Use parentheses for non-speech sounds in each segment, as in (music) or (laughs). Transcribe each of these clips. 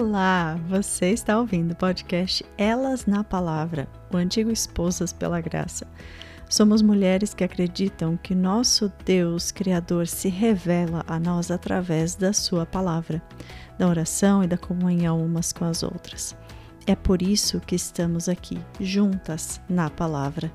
Olá! Você está ouvindo o podcast Elas na Palavra, o antigo Esposas pela Graça. Somos mulheres que acreditam que nosso Deus Criador se revela a nós através da Sua palavra, da oração e da comunhão umas com as outras. É por isso que estamos aqui, juntas na palavra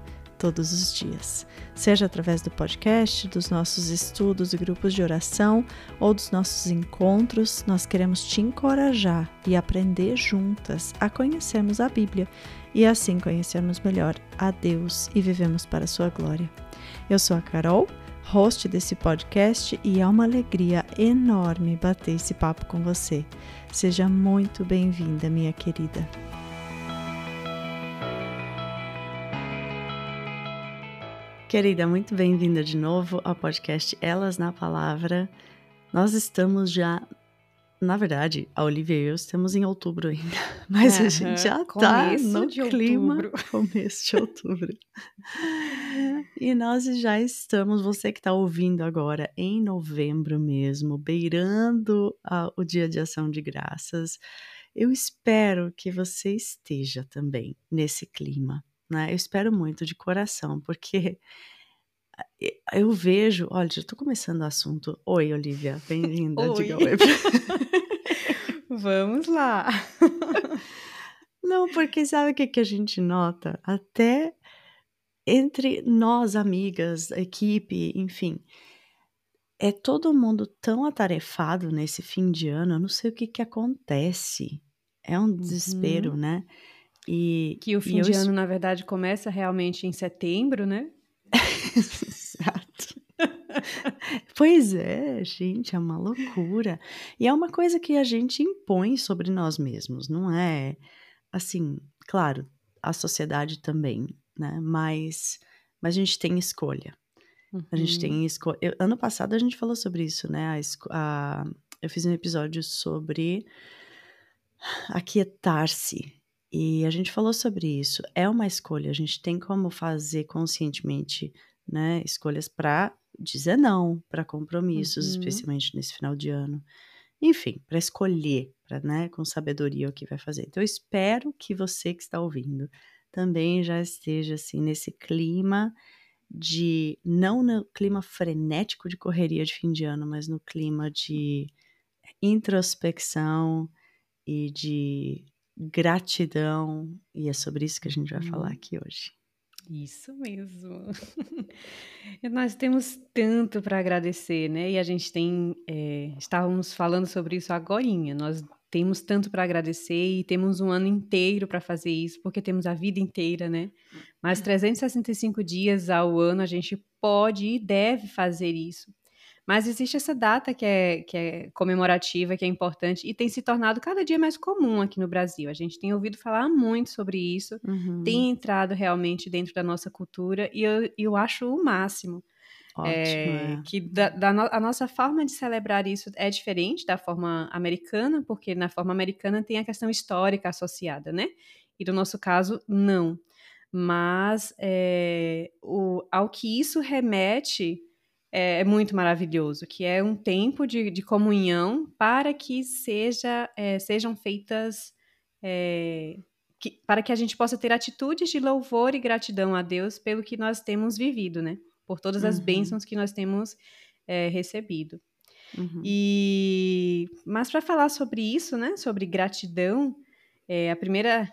todos os dias, seja através do podcast, dos nossos estudos e grupos de oração ou dos nossos encontros. Nós queremos te encorajar e aprender juntas a conhecermos a Bíblia e assim conhecermos melhor a Deus e vivemos para a sua glória. Eu sou a Carol, host desse podcast, e é uma alegria enorme bater esse papo com você. Seja muito bem-vinda, minha querida. Querida, muito bem-vinda de novo ao podcast Elas na Palavra. Nós estamos já, na verdade, a Olivia e eu estamos em outubro ainda, (laughs) mas uhum. a gente já está no clima, outubro. (laughs) começo de outubro. e nós já estamos, você que está ouvindo agora, em novembro mesmo, beirando a, o Dia de Ação de Graças. Eu espero que você esteja também nesse clima né? Eu espero muito de coração, porque eu vejo, olha, já estou começando o assunto. Oi, Olivia, bem-vinda. Diga oi. (laughs) Vamos lá. (laughs) Não, porque sabe o que, que a gente nota? Até entre nós, amigas, equipe, enfim, é todo mundo tão atarefado nesse fim de ano, eu não sei o que, que acontece. É um desespero, uhum. né? E, que o fim de eu... ano, na verdade, começa realmente em setembro, né? (laughs) Exato. pois é, gente, é uma loucura. E é uma coisa que a gente impõe sobre nós mesmos, não é? Assim, claro, a sociedade também, né? Mas, mas a gente tem escolha. Uhum. A gente tem uhum. escolha. Ano passado a gente falou sobre isso, né? A, a, eu fiz um episódio sobre aquietar-se e a gente falou sobre isso. É uma escolha, a gente tem como fazer conscientemente, né, escolhas para dizer não para compromissos, uhum. especialmente nesse final de ano. Enfim, para escolher, para, né, com sabedoria o que vai fazer. Então eu espero que você que está ouvindo também já esteja assim nesse clima de não no clima frenético de correria de fim de ano, mas no clima de introspecção e de gratidão, e é sobre isso que a gente vai falar uhum. aqui hoje. Isso mesmo. (laughs) Nós temos tanto para agradecer, né? E a gente tem, é, estávamos falando sobre isso agora. Nós temos tanto para agradecer e temos um ano inteiro para fazer isso, porque temos a vida inteira, né? Mas 365 dias ao ano a gente pode e deve fazer isso. Mas existe essa data que é, que é comemorativa, que é importante e tem se tornado cada dia mais comum aqui no Brasil. A gente tem ouvido falar muito sobre isso, uhum. tem entrado realmente dentro da nossa cultura e eu, eu acho o máximo. Ótimo, é, é. Que da, da no, a nossa forma de celebrar isso é diferente da forma americana, porque na forma americana tem a questão histórica associada, né? E no nosso caso, não. Mas é, o, ao que isso remete é, é, muito maravilhoso, que é um tempo de, de comunhão para que seja, é, sejam feitas. É, que, para que a gente possa ter atitudes de louvor e gratidão a Deus pelo que nós temos vivido, né? Por todas as uhum. bênçãos que nós temos é, recebido. Uhum. E mas para falar sobre isso, né? Sobre gratidão, é, a primeira,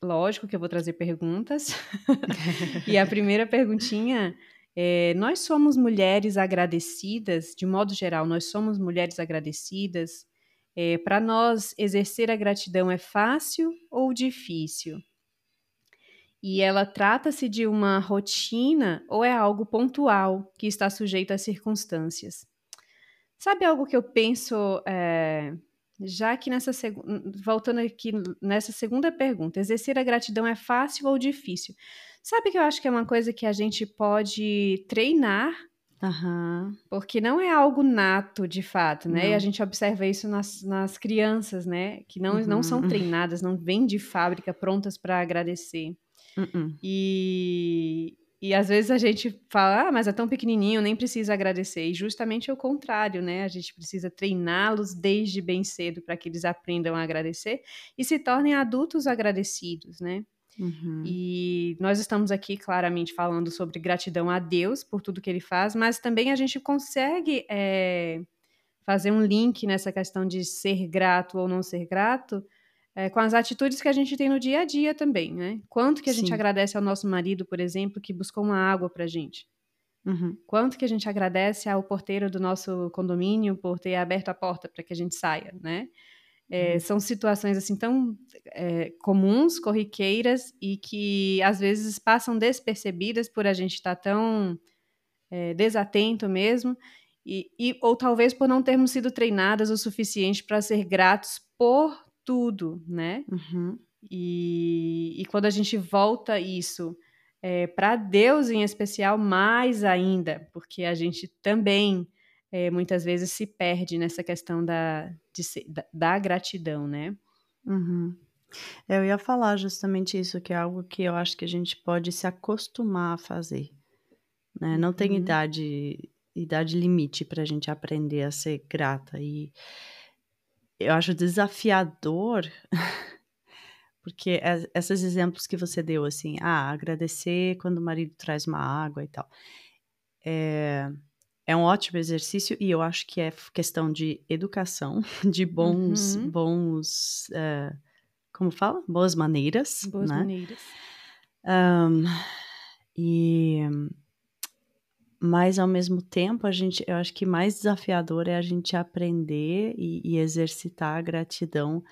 lógico que eu vou trazer perguntas. (laughs) e a primeira perguntinha é, nós somos mulheres agradecidas, de modo geral, nós somos mulheres agradecidas. É, Para nós, exercer a gratidão é fácil ou difícil? E ela trata-se de uma rotina ou é algo pontual que está sujeito às circunstâncias? Sabe algo que eu penso, é, já que nessa voltando aqui nessa segunda pergunta, exercer a gratidão é fácil ou difícil? Sabe que eu acho que é uma coisa que a gente pode treinar, uhum. porque não é algo nato de fato, né? Não. E a gente observa isso nas, nas crianças, né? Que não, uhum. não são uhum. treinadas, não vêm de fábrica prontas para agradecer. Uhum. E, e às vezes a gente fala, ah, mas é tão pequenininho, nem precisa agradecer. E justamente é o contrário, né? A gente precisa treiná-los desde bem cedo para que eles aprendam a agradecer e se tornem adultos agradecidos, né? Uhum. E nós estamos aqui claramente falando sobre gratidão a Deus por tudo que ele faz, mas também a gente consegue é, fazer um link nessa questão de ser grato ou não ser grato é, com as atitudes que a gente tem no dia a dia também, né? Quanto que a Sim. gente agradece ao nosso marido, por exemplo, que buscou uma água pra gente? Uhum. Quanto que a gente agradece ao porteiro do nosso condomínio por ter aberto a porta para que a gente saia, né? É, uhum. São situações assim tão é, comuns, corriqueiras e que às vezes passam despercebidas por a gente estar tá tão é, desatento mesmo, e, e, ou talvez por não termos sido treinadas o suficiente para ser gratos por tudo, né? Uhum. E, e quando a gente volta isso é, para Deus em especial, mais ainda, porque a gente também é, muitas vezes se perde nessa questão da, de, da, da, gratidão, né? Uhum. Eu ia falar justamente isso, que é algo que eu acho que a gente pode se acostumar a fazer. Né? Não tem uhum. idade, idade limite para a gente aprender a ser grata. E eu acho desafiador, (laughs) porque esses exemplos que você deu, assim, ah, agradecer quando o marido traz uma água e tal, é, é um ótimo exercício e eu acho que é questão de educação, (laughs) de bons, uhum. bons, uh, como fala? Boas maneiras, Boas né? maneiras. Um, e mas ao mesmo tempo a gente eu acho que mais desafiador é a gente aprender e, e exercitar a gratidão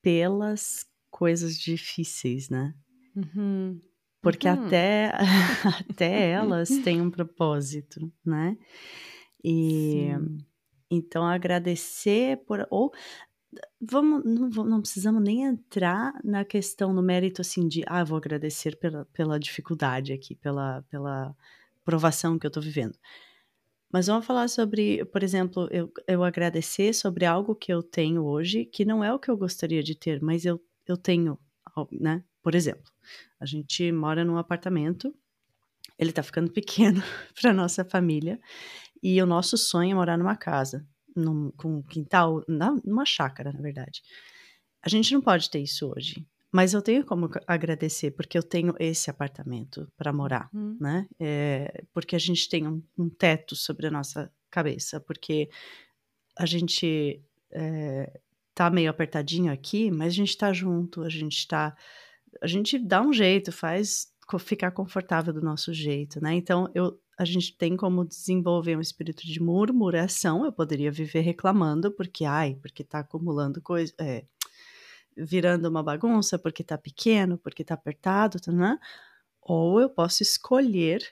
pelas coisas difíceis, né? Uhum. Porque uhum. até (laughs) até elas têm um propósito, né? E Sim. então agradecer por ou vamos não, não, precisamos nem entrar na questão no mérito assim de ah vou agradecer pela, pela dificuldade aqui pela pela provação que eu estou vivendo. Mas vamos falar sobre, por exemplo, eu, eu agradecer sobre algo que eu tenho hoje, que não é o que eu gostaria de ter, mas eu, eu tenho, né? Por exemplo, a gente mora num apartamento, ele está ficando pequeno (laughs) para nossa família, e o nosso sonho é morar numa casa, num, com um quintal, numa chácara, na verdade. A gente não pode ter isso hoje. Mas eu tenho como agradecer, porque eu tenho esse apartamento para morar, uhum. né? É, porque a gente tem um, um, teto sobre a nossa cabeça, porque a gente é, tá meio apertadinho aqui, mas a gente tá junto, a gente tá. A gente dá um jeito, faz ficar confortável do nosso jeito, né? Então, eu, a gente tem como desenvolver um espírito de murmuração. Eu poderia viver reclamando, porque, ai, porque tá acumulando coisa. É, virando uma bagunça porque está pequeno, porque está apertado, tá, né? ou eu posso escolher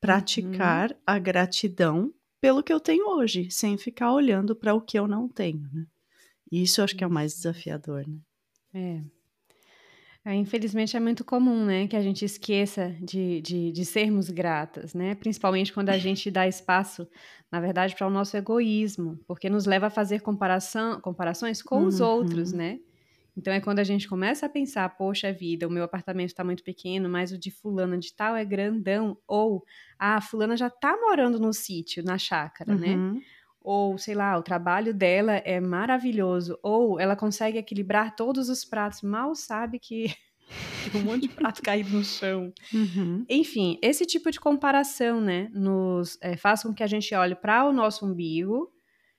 praticar uhum. a gratidão pelo que eu tenho hoje, sem ficar olhando para o que eu não tenho, né? Isso eu acho que é o mais desafiador, né? É. é. Infelizmente é muito comum, né, que a gente esqueça de, de, de sermos gratas, né? Principalmente quando a gente dá espaço, na verdade, para o nosso egoísmo, porque nos leva a fazer comparação, comparações com uhum. os outros, uhum. né? Então é quando a gente começa a pensar, poxa vida, o meu apartamento está muito pequeno, mas o de fulana de tal é grandão, ou ah, a fulana já está morando no sítio, na chácara, né? uhum. né? Ou, sei lá, o trabalho dela é maravilhoso, ou ela consegue equilibrar todos os pratos, mal sabe que (laughs) tem um monte de prato caído no chão. Uhum. Enfim, esse tipo de comparação, né, nos é, faz com que a gente olhe para o nosso umbigo,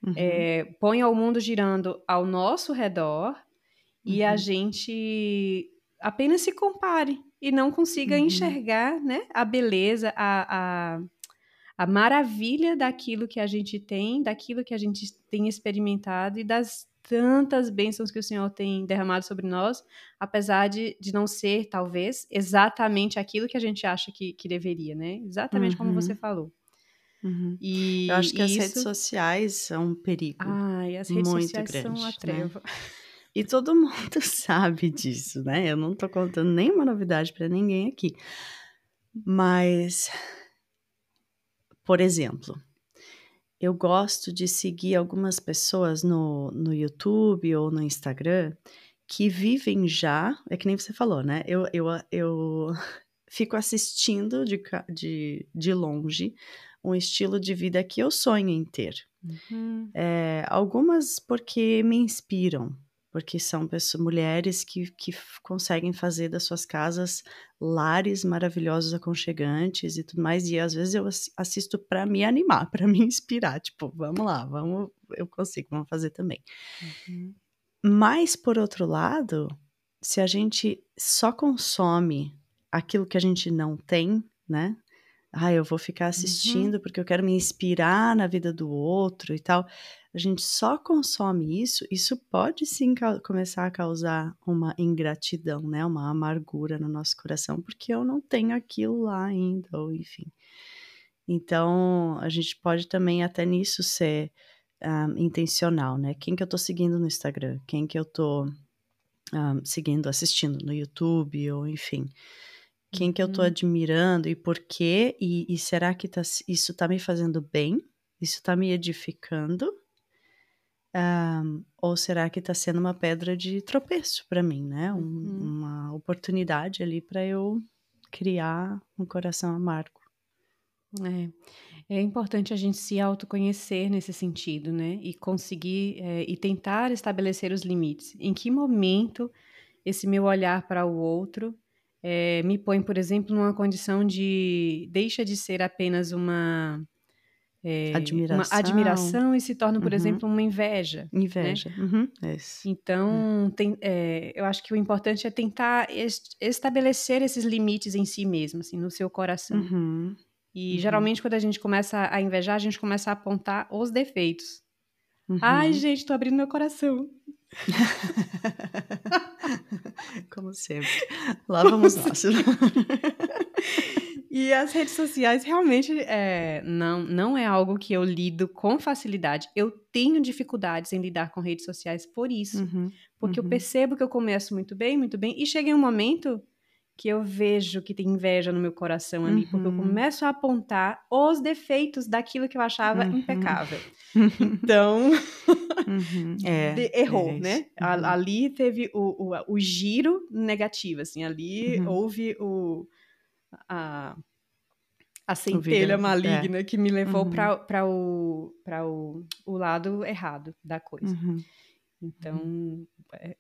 uhum. é, ponha o mundo girando ao nosso redor e a uhum. gente apenas se compare e não consiga uhum. enxergar né, a beleza, a, a, a, maravilha daquilo que a gente tem, daquilo que a gente tem experimentado e das tantas bênçãos que o Senhor tem derramado sobre nós, apesar de, de não ser, talvez, exatamente aquilo que a gente acha que, que deveria, né? Exatamente uhum. como você falou. Uhum. E, Eu acho que as isso... redes sociais são um perigo. Ai, as redes muito sociais grande, são a né? treva. Né? E todo mundo (laughs) sabe disso, né? Eu não tô contando nenhuma novidade para ninguém aqui. Mas, por exemplo, eu gosto de seguir algumas pessoas no, no YouTube ou no Instagram que vivem já, é que nem você falou, né? Eu, eu, eu (laughs) fico assistindo de, de, de longe um estilo de vida que eu sonho em ter. Uhum. É, algumas porque me inspiram, porque são pessoas, mulheres que, que conseguem fazer das suas casas lares maravilhosos, aconchegantes e tudo mais. E às vezes eu assisto para me animar, para me inspirar. Tipo, vamos lá, vamos, eu consigo, vamos fazer também. Uhum. Mas, por outro lado, se a gente só consome aquilo que a gente não tem, né? Ah, eu vou ficar uhum. assistindo uhum. porque eu quero me inspirar na vida do outro e tal. A gente só consome isso, isso pode sim começar a causar uma ingratidão, né? Uma amargura no nosso coração, porque eu não tenho aquilo lá ainda, ou enfim. Então, a gente pode também até nisso ser um, ah, intencional, né? Quem que eu tô seguindo no Instagram? Quem que eu tô um, ah, seguindo, assistindo no YouTube, ou enfim quem que eu tô uhum. admirando e por quê, e, e será que tá, isso tá me fazendo bem? Isso tá me edificando? Um, ou será que tá sendo uma pedra de tropeço para mim, né? Um, uhum. Uma oportunidade ali para eu criar um coração amargo. É. É importante a gente se autoconhecer nesse sentido, né? E conseguir é, e tentar estabelecer os limites. Em que momento esse meu olhar para o outro é, me põe, por exemplo, numa condição de deixa de ser apenas uma é, admiração. uma admiração e se torna, por uhum. exemplo, uma inveja. Né? Inveja. Né? Uhum. Então, tem, é, eu acho que o importante é tentar est estabelecer esses limites em si mesmo, assim, no seu coração. Uhum. E uhum. geralmente, quando a gente começa a invejar, a gente começa a apontar os defeitos. Ai, uhum. gente, tô abrindo meu coração. (laughs) Como sempre. Lá vamos nós. (laughs) e as redes sociais realmente é, não, não é algo que eu lido com facilidade. Eu tenho dificuldades em lidar com redes sociais por isso. Uhum, porque uhum. eu percebo que eu começo muito bem, muito bem, e chega em um momento que eu vejo que tem inveja no meu coração ali, uhum. porque eu uhum. começo a apontar os defeitos daquilo que eu achava uhum. impecável. (laughs) Então, uhum. (laughs) é, errou, é né? Uhum. Ali teve o, o, o, giro negativo, assim, ali uhum. houve o, a, a centelha maligna é. que me levou para o, o, o lado errado da coisa. Então, é,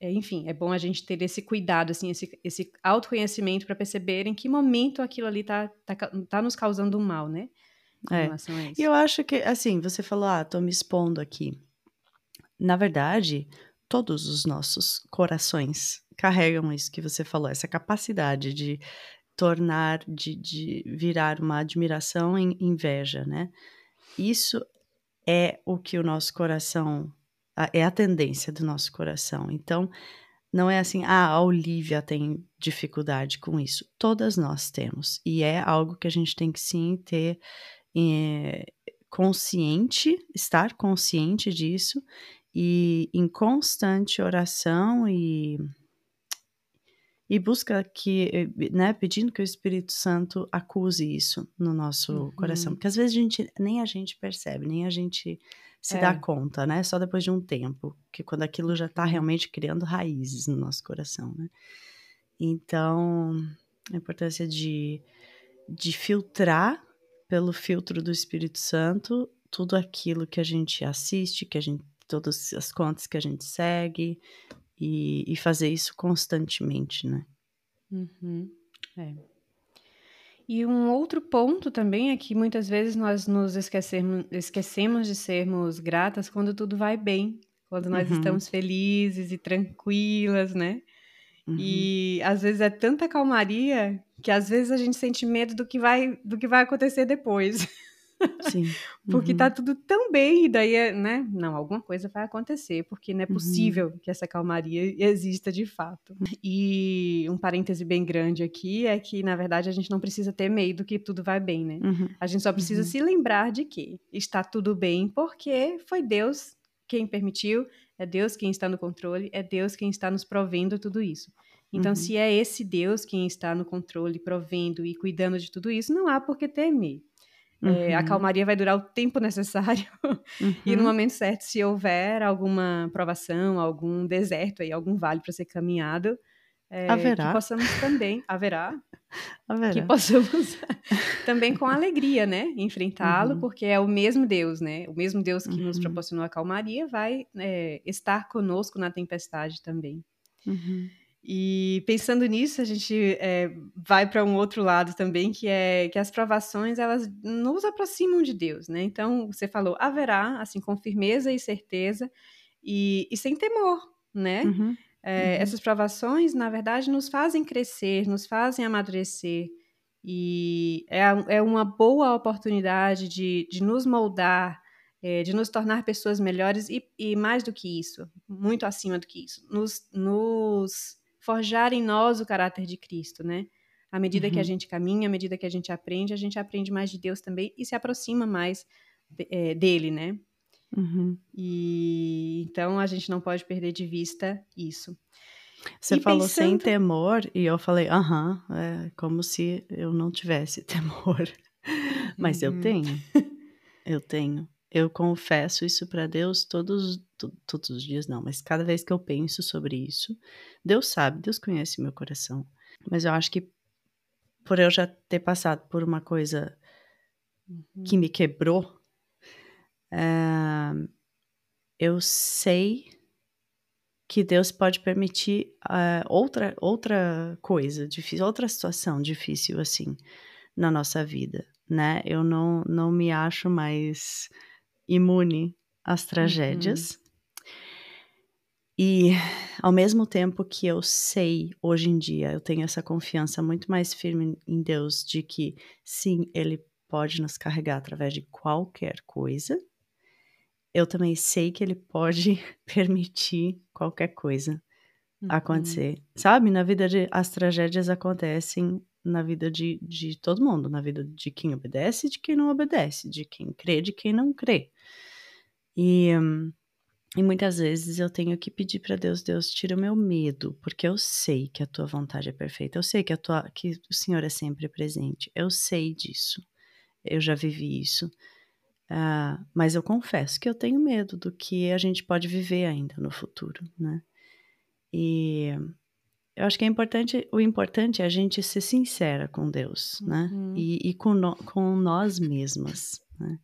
é, enfim, é bom a gente ter esse cuidado, assim, esse, esse autoconhecimento para perceber em que momento aquilo ali tá, tá, tá nos causando um mal, né? é. E eu acho que, assim, você falou, ah, tô me expondo aqui. Na verdade, todos os nossos corações carregam isso que você falou, essa capacidade de tornar, de, de virar uma admiração em inveja, né? Isso é o que o nosso coração é a tendência do nosso coração. Então, não é assim, ah, a Olivia tem dificuldade com isso. Todas nós temos. E é algo que a gente tem que sim ter é, consciente, estar consciente disso e em constante oração e e busca que, né, pedindo que o Espírito Santo acuse isso no nosso uhum. coração, porque às vezes a gente nem a gente percebe, nem a gente se é. dá conta, né? Só depois de um tempo, que quando aquilo já está realmente criando raízes no nosso coração, né? Então, a importância de, de filtrar pelo filtro do Espírito Santo tudo aquilo que a gente assiste, que a gente todas as contas que a gente segue e, e fazer isso constantemente, né? Uhum. É. E um outro ponto também é que muitas vezes nós nos esquecemos, esquecemos de sermos gratas quando tudo vai bem, quando nós uhum. estamos felizes e tranquilas, né? Uhum. E às vezes é tanta calmaria que às vezes a gente sente medo do que vai, do que vai acontecer depois. (laughs) Sim. (laughs) porque uhum. tá tudo tão bem, e daí, é, né? Não, alguma coisa vai acontecer, porque não é uhum. possível uhum. que essa calmaria exista de fato. E um parêntese bem grande aqui é que, na verdade, a gente não precisa ter medo que tudo vai bem, né? Uhum. A gente só precisa uhum. se lembrar de que está tudo bem porque foi Deus quem permitiu, é Deus quem está no controle, é Deus quem está nos provendo tudo isso. Então, uhum. se é esse Deus quem está no controle, provendo e cuidando de tudo isso, não há por que temer. Uhum. É, a uhum. calmaria vai durar o tempo necessário uhum. (laughs) e no uhum. momento certo, se houver alguma provação, algum deserto aí, algum vale para ser caminhado, é, haverá. que possamos também haverá (laughs) que possamos (laughs) também com alegria, né, enfrentá-lo, uhum. porque é o mesmo Deus, né, o mesmo Deus que uhum. nos proporcionou a calmaria vai é, estar conosco na tempestade também. Uhum. E pensando nisso, a gente é, vai para um outro lado também, que é que as provações elas nos aproximam de Deus, né? Então você falou haverá, assim, com firmeza e certeza e, e sem temor, né? Uhum. É, uhum. Essas provações, na verdade, nos fazem crescer, nos fazem amadurecer. E é, é uma boa oportunidade de, de nos moldar, é, de nos tornar pessoas melhores e, e, mais do que isso, muito acima do que isso, nos, nos forjar em nós o caráter de Cristo, né? À medida uhum. que a uhum. gente caminha, à medida que a gente aprende, a gente aprende mais de Deus também e se aproxima mais é, dele, né? Uhum. E então a gente não pode perder de vista isso. Você e falou pensando... sem temor e eu falei, aham, é como se eu não tivesse (laughs) temor. Mas uhum. eu tenho. Eu tenho. Eu confesso isso para Deus todos, todos os dias, não, mas cada vez que eu penso sobre isso, Deus sabe, Deus conhece meu coração. Mas eu acho que por eu já ter passado por uma coisa uhum. que me quebrou, uh, eu sei que Deus pode permitir uh, outra, outra coisa difícil, outra situação difícil assim na nossa vida, né? Eu não, não me acho mais imune às tragédias. Uhum. E ao mesmo tempo que eu sei hoje em dia, eu tenho essa confiança muito mais firme em Deus de que sim, Ele pode nos carregar através de qualquer coisa, eu também sei que ele pode (laughs) permitir qualquer coisa uhum. acontecer. Sabe? Na vida de. As tragédias acontecem na vida de, de todo mundo, na vida de quem obedece de quem não obedece, de quem crê de quem não crê. E, e muitas vezes eu tenho que pedir para Deus, Deus, tira o meu medo, porque eu sei que a tua vontade é perfeita, eu sei que, a tua, que o Senhor é sempre presente, eu sei disso, eu já vivi isso. Uh, mas eu confesso que eu tenho medo do que a gente pode viver ainda no futuro, né? E eu acho que é importante, o importante é a gente ser sincera com Deus, né? uhum. né? E, e com, no, com nós mesmas, né?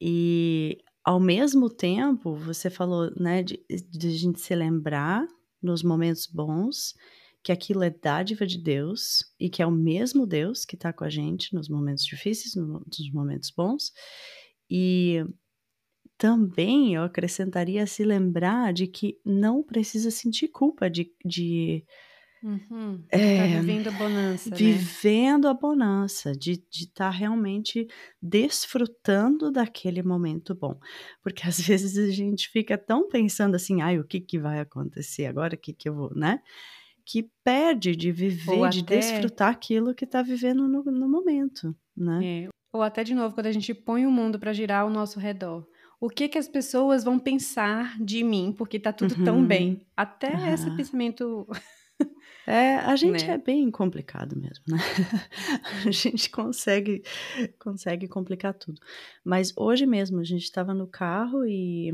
E ao mesmo tempo, você falou, né, de, de a gente se lembrar nos momentos bons que aquilo é dádiva de Deus e que é o mesmo Deus que está com a gente nos momentos difíceis, nos momentos bons. E também eu acrescentaria se lembrar de que não precisa sentir culpa de. de uhum, é, tá vivendo a bonança. Né? Vivendo né? a bonança, de estar tá realmente desfrutando daquele momento bom. Porque às (laughs) vezes a gente fica tão pensando assim, ai, o que, que vai acontecer agora, o que, que eu vou, né? que perde de viver, de desfrutar aquilo que está vivendo no, no, momento, né? É. Ou até de novo, quando a gente põe o mundo para girar ao nosso redor. O que que as pessoas vão pensar de mim, porque tá tudo uhum. tão bem? Até uhum. esse pensamento. (laughs) É, a gente né? é bem complicado mesmo, né? (laughs) a gente consegue, consegue complicar tudo. Mas hoje mesmo a gente estava no carro e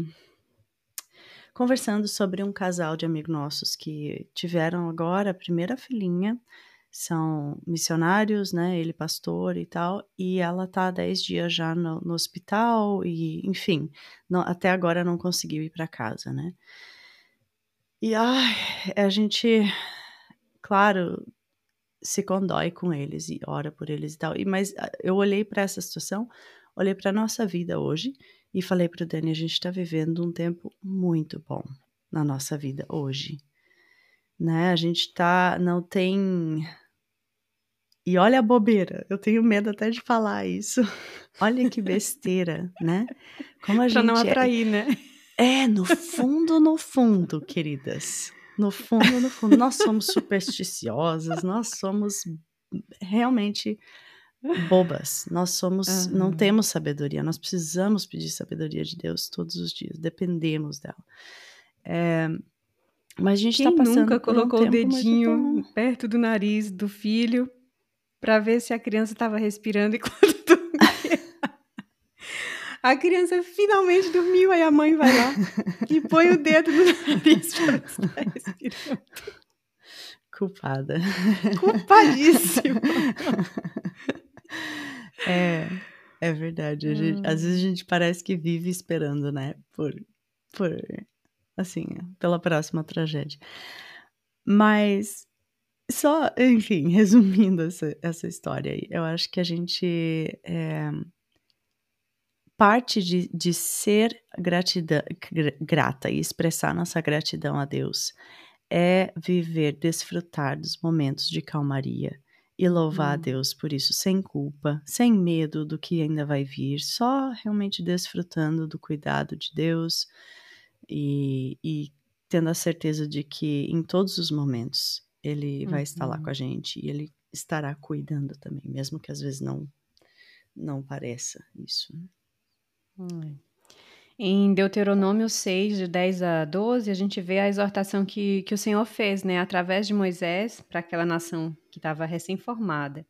conversando sobre um casal de amigos nossos que tiveram agora a primeira filhinha, são missionários, né? Ele pastor e tal, e ela tá há 10 dias já no, no hospital e, enfim, não, até agora não conseguiu ir para casa, né? E ai, a gente, claro, se condói com eles e ora por eles e tal. E mas ah, eu olhei para essa situação, olhei para nossa vida hoje e falei para o Dani: a gente está vivendo um tempo muito bom na nossa vida hoje. Né? A gente tá. Não tem. E olha a bobeira, eu tenho medo até de falar isso. (laughs) olha que besteira, né? Como a pra gente. Não é atrair, é... né? É, no fundo, no fundo, queridas. No fundo, no fundo, nós somos supersticiosas, nós somos realmente bobas. Nós somos, uhum. não temos sabedoria. Nós precisamos pedir sabedoria de Deus todos os dias. Dependemos dela. É, mas a gente está passando nunca colocou um o dedinho perto do nariz do filho para ver se a criança estava respirando (laughs) enquanto dormia? a criança finalmente dormiu, aí a mãe vai lá e põe o dedo no nariz para ver se está respirando. Culpada. Culpadíssima. é, é verdade. Gente, às vezes a gente parece que vive esperando, né? Por, por assim, pela próxima tragédia. Mas só, enfim, (laughs) resumindo essa, essa história aí, eu acho que a gente é, parte de, de ser gratidão, grata e expressar nossa gratidão a Deus é viver, desfrutar dos momentos de calmaria e louvar hum. a Deus por isso, sem culpa, sem medo do que ainda vai vir, só realmente desfrutando do cuidado de Deus e, e tendo a certeza de que em todos os momentos Ele vai estar lá com uhum. a gente e Ele estará cuidando também, mesmo que às vezes não não pareça isso. Né? Hum. Em Deuteronômio 6, de 10 a 12, a gente vê a exortação que, que o Senhor fez, né, através de Moisés, para aquela nação que estava recém-formada.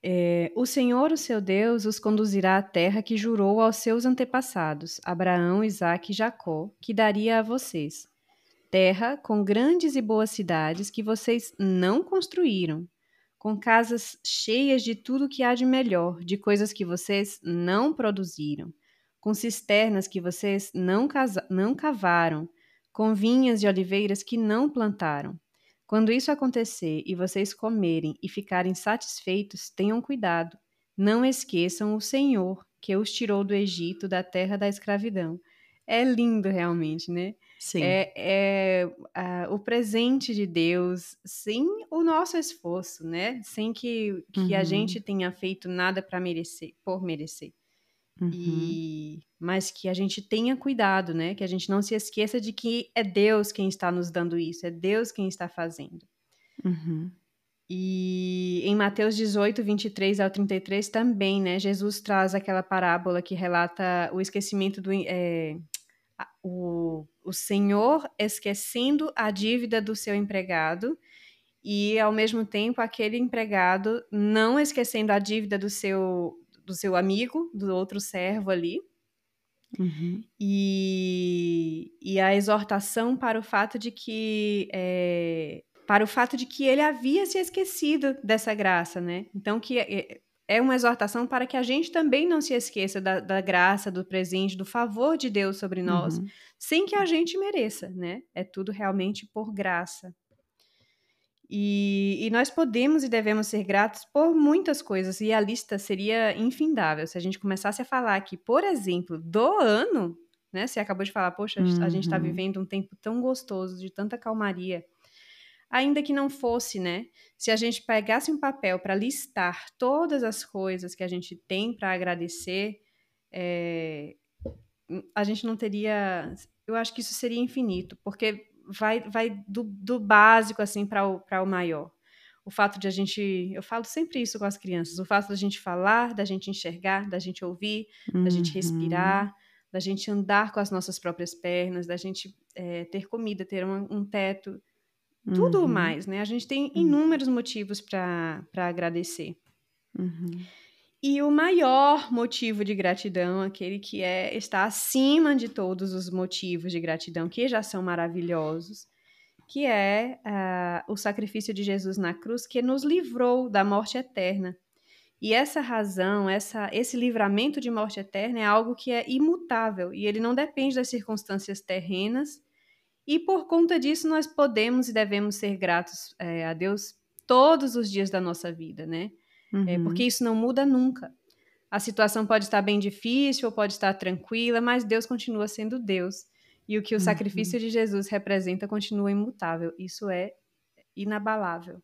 É, o Senhor, o seu Deus, os conduzirá à terra que jurou aos seus antepassados, Abraão, Isaque e Jacó, que daria a vocês. Terra com grandes e boas cidades que vocês não construíram, com casas cheias de tudo que há de melhor, de coisas que vocês não produziram com cisternas que vocês não, não cavaram, com vinhas de oliveiras que não plantaram. Quando isso acontecer e vocês comerem e ficarem satisfeitos, tenham cuidado. Não esqueçam o Senhor que os tirou do Egito, da terra da escravidão. É lindo realmente, né? Sim. É, é o presente de Deus sem o nosso esforço, né? Sem que, que uhum. a gente tenha feito nada para merecer, por merecer. Uhum. E mas que a gente tenha cuidado, né? Que a gente não se esqueça de que é Deus quem está nos dando isso, é Deus quem está fazendo. Uhum. E em Mateus 18, 23 ao 33 também, né? Jesus traz aquela parábola que relata o esquecimento do. É, o, o Senhor esquecendo a dívida do seu empregado e, ao mesmo tempo, aquele empregado não esquecendo a dívida do seu, do seu amigo, do outro servo ali. Uhum. E, e a exortação para o fato de que é, para o fato de que ele havia se esquecido dessa graça, né? Então que é, uma exortação para que a gente também não se esqueça da, da graça, do presente, do favor de Deus sobre nós, uhum. sem que a gente mereça, né? É tudo realmente por graça. E, e, nós podemos e devemos ser gratos por muitas coisas, e a lista seria infindável. Se a gente começasse a falar aqui, por exemplo, do ano, né? Você acabou de falar, poxa, uhum. a gente está uhum. vivendo um tempo tão gostoso, de tanta calmaria. Ainda que não fosse, né? Se a gente pegasse um papel para listar todas as coisas que a gente tem para agradecer, é, a gente não teria. Eu acho que isso seria infinito, porque vai, vai do, do básico assim para o, o maior. O fato de a gente, eu falo sempre isso com as crianças, o fato da gente falar, da gente enxergar, da gente ouvir, uhum. da gente uhum. respirar, da gente andar com as nossas próprias pernas, da gente é, ter comida, ter um, um teto, tudo uhum. mais, né? A gente tem uhum. inúmeros motivos para agradecer. Uhum. E o maior motivo de gratidão, aquele que é está acima de todos os motivos de gratidão, que já são maravilhosos, que é uh, o sacrifício de Jesus na cruz, que nos livrou da morte eterna. E essa razão, essa, esse livramento de morte eterna é algo que é imutável e ele não depende das circunstâncias terrenas. E por conta disso, nós podemos e devemos ser gratos é, a Deus todos os dias da nossa vida, né? Uhum. É, porque isso não muda nunca. A situação pode estar bem difícil ou pode estar tranquila, mas Deus continua sendo Deus. E o que o uhum. sacrifício de Jesus representa continua imutável. Isso é inabalável.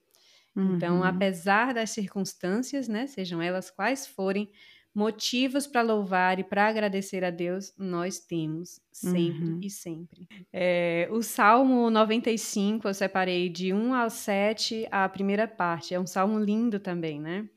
Então, uhum. Então, apesar das circunstâncias, né, sejam elas quais forem, motivos para louvar e para agradecer a Deus, nós temos sempre uhum. e sempre. É, o Salmo 95, eu separei de 1 ao 7, a primeira parte. É um salmo lindo também, né?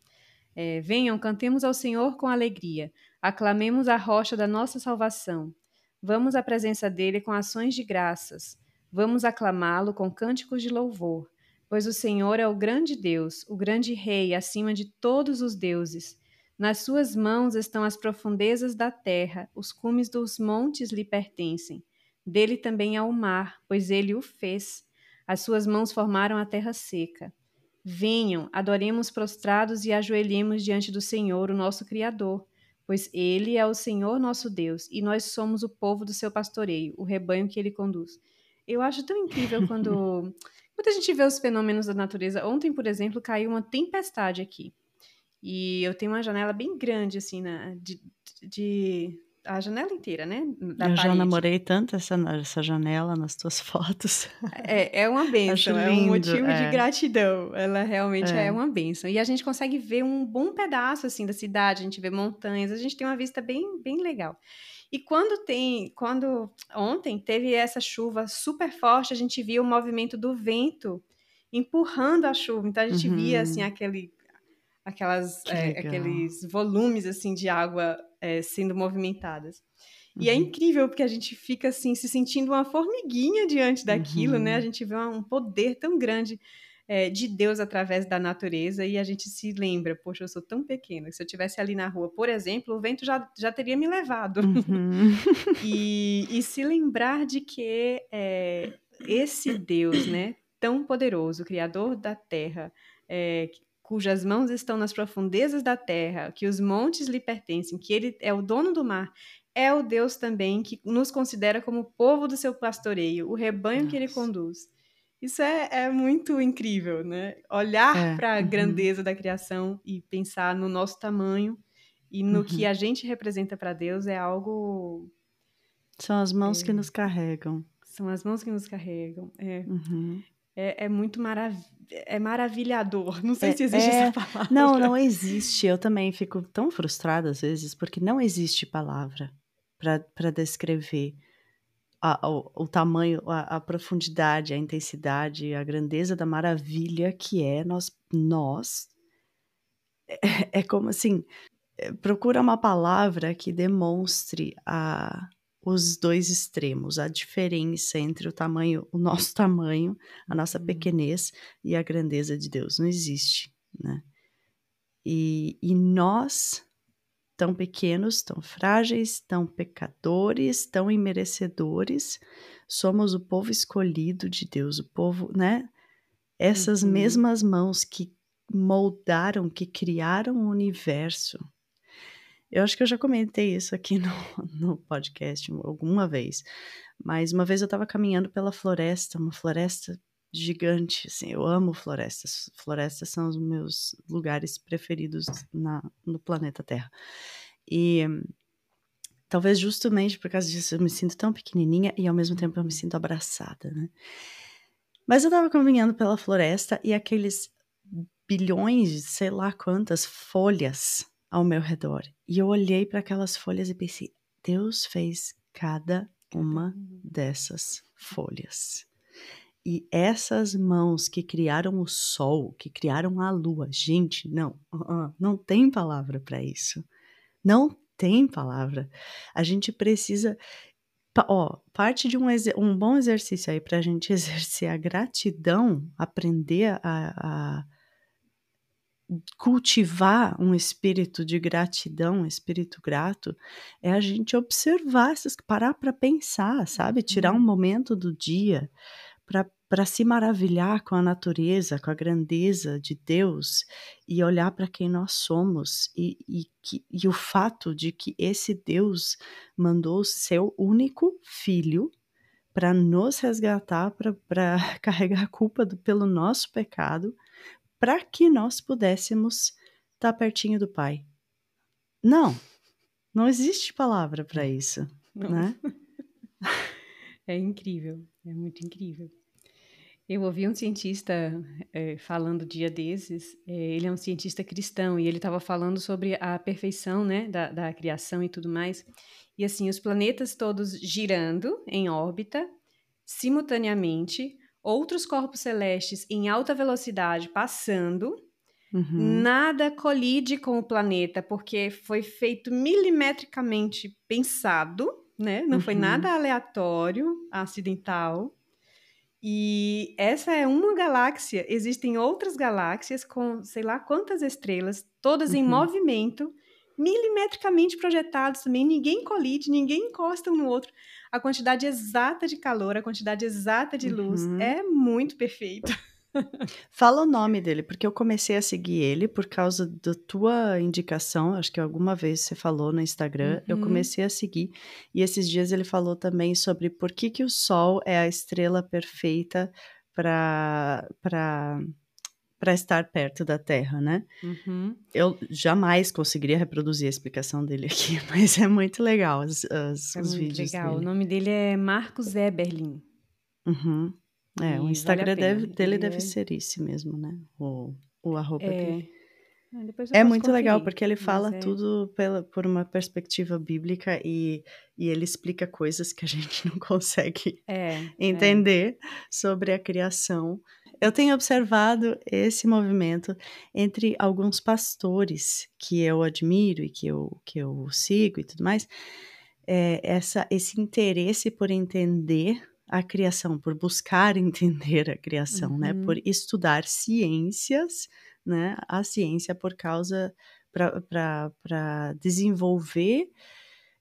É, Venham, cantemos ao Senhor com alegria, aclamemos a rocha da nossa salvação. Vamos à presença dele com ações de graças. Vamos aclamá-lo com cânticos de louvor, pois o Senhor é o grande Deus, o grande Rei acima de todos os deuses. Nas suas mãos estão as profundezas da terra, os cumes dos montes lhe pertencem. Dele também é o mar, pois ele o fez. As suas mãos formaram a terra seca. Venham, adoremos prostrados e ajoelhemos diante do Senhor, o nosso Criador, pois Ele é o Senhor nosso Deus e nós somos o povo do seu pastoreio, o rebanho que Ele conduz. Eu acho tão incrível quando, (laughs) quando a gente vê os fenômenos da natureza. Ontem, por exemplo, caiu uma tempestade aqui. E eu tenho uma janela bem grande, assim, na, de, de a janela inteira, né? Da eu parede. já namorei tanto essa, essa janela nas tuas (laughs) fotos. É, é uma benção, é um motivo é. de gratidão. Ela realmente é. é. uma benção. E a gente consegue ver um bom pedaço assim da cidade, a gente vê montanhas, a gente tem uma vista bem, bem legal. E quando tem, quando ontem teve essa chuva super forte, a gente via o movimento do vento empurrando a chuva. Então a gente uhum. via assim aquele aquelas é, aqueles volumes assim de água é, sendo movimentadas. E é uhum. é incrível porque a gente fica assim se sentindo uma formiguinha diante daquilo, uhum. né? A gente vê um poder tão grande é, de Deus através da natureza e a gente se lembra, poxa, eu sou tão pequena que se eu tivesse ali na rua, por exemplo, o vento já, já teria me levado. Uhum. (laughs) e, e, se lembrar de que é, esse Deus, né, tão poderoso, criador da terra, é, cujas mãos estão nas profundezas da terra, que os montes lhe pertencem, que ele é o dono do mar, é o Deus também que nos considera como o povo do seu pastoreio, o rebanho Nossa. que ele conduz. Isso é, é, muito incrível, né? Olhar é, para a uhum. grandeza da criação e pensar no nosso tamanho e no uhum. que a gente representa para Deus é algo. São as mãos que é. nos carregam. São as mãos que nos carregam. É. Uhum é, é muito marav é maravilhador. Não sei é, se existe é... essa palavra. Não, não existe. Eu também fico tão frustrada às vezes, porque não existe palavra para descrever a, o, o, tamanho, a, a, profundidade, a intensidade, a grandeza da maravilha que é nós. nós é, é como assim. É, procura uma palavra que demonstre a, os dois extremos, a diferença entre o tamanho, o nosso (laughs) tamanho, a nossa uhum. pequenez e a grandeza de Deus. Não existe, né? E, e nós, tão pequenos, tão frágeis, tão pecadores, tão imerecedores, somos o povo escolhido de Deus, o povo, né? Essas uhum. mesmas mãos que moldaram, que criaram o universo, eu acho que eu já comentei isso aqui (laughs) no, no podcast alguma vez, mas uma vez eu estava caminhando pela floresta, uma floresta gigante, assim, eu amo florestas. Florestas são os meus lugares preferidos na, no planeta Terra. E talvez justamente por causa disso eu me sinto tão pequenininha e ao mesmo tempo eu me sinto abraçada, né? Mas eu estava caminhando pela floresta e aqueles bilhões, sei lá quantas folhas ao meu redor. E eu olhei para aquelas folhas e pensei: Deus fez cada uma dessas folhas. E essas mãos que criaram o sol, que criaram a lua, gente, não, uh, uh, não tem palavra para isso. Não tem palavra. A gente precisa. Ó, parte de um, um bom exercício aí para a gente (laughs) exercer a gratidão, aprender a, a cultivar um espírito de gratidão, um espírito grato, é a gente observar essas, parar para pensar, sabe? Tirar um uhum. momento do dia para se maravilhar com a natureza, com a grandeza de Deus e olhar para quem nós somos e, e, que, e o fato de que esse Deus mandou o seu único filho para nos resgatar, para (laughs) carregar a culpa do, pelo nosso pecado para que nós pudéssemos estar tá pertinho do Pai. Não, não existe palavra para isso, não. né? (laughs) É incrível, é muito incrível. Eu ouvi um cientista é, falando dia desses, é, ele é um cientista cristão, e ele estava falando sobre a perfeição né, da, da criação e tudo mais. E assim, os planetas todos girando em órbita, simultaneamente, outros corpos celestes em alta velocidade passando. Uhum. Nada colide com o planeta, porque foi feito milimetricamente pensado, né? Não uhum. foi nada aleatório, acidental. E essa é uma galáxia. Existem outras galáxias com sei lá quantas estrelas, todas uhum. em movimento, milimetricamente projetados também, ninguém colide, ninguém encosta um no outro. A quantidade exata de calor, a quantidade exata de luz Uhum. é muito perfeita. (laughs) Fala o nome dele, porque eu comecei a seguir ele por causa da tua indicação. Acho que alguma vez você falou no Instagram. Eu Uhum. comecei a seguir. E esses dias ele falou também sobre por que, que o Sol é a estrela perfeita para para estar perto da Terra, né? Uhum. Eu jamais conseguiria reproduzir a explicação dele aqui, (laughs) mas é muito legal as, as- É os muito vídeos legal. O dele. nome dele é Marcos Eberlin. Uhum. É, E o vale Instagram pena. deve- dele Ele deve é- ser esse mesmo, né? O, o arroba dele. É, Ah, depois eu É muito legal, conferir, porque ele fala é- tudo pela, por uma perspectiva bíblica e, e ele explica coisas que a (laughs) gente não consegue É, é. entender sobre a criação. Eu tenho observado esse movimento entre alguns pastores que eu admiro e que eu, que eu sigo e tudo mais, é, essa, esse interesse por entender a criação, por buscar (laughs) entender a criação, né? Uhum. Por estudar ciências, né? A ciência por causa para desenvolver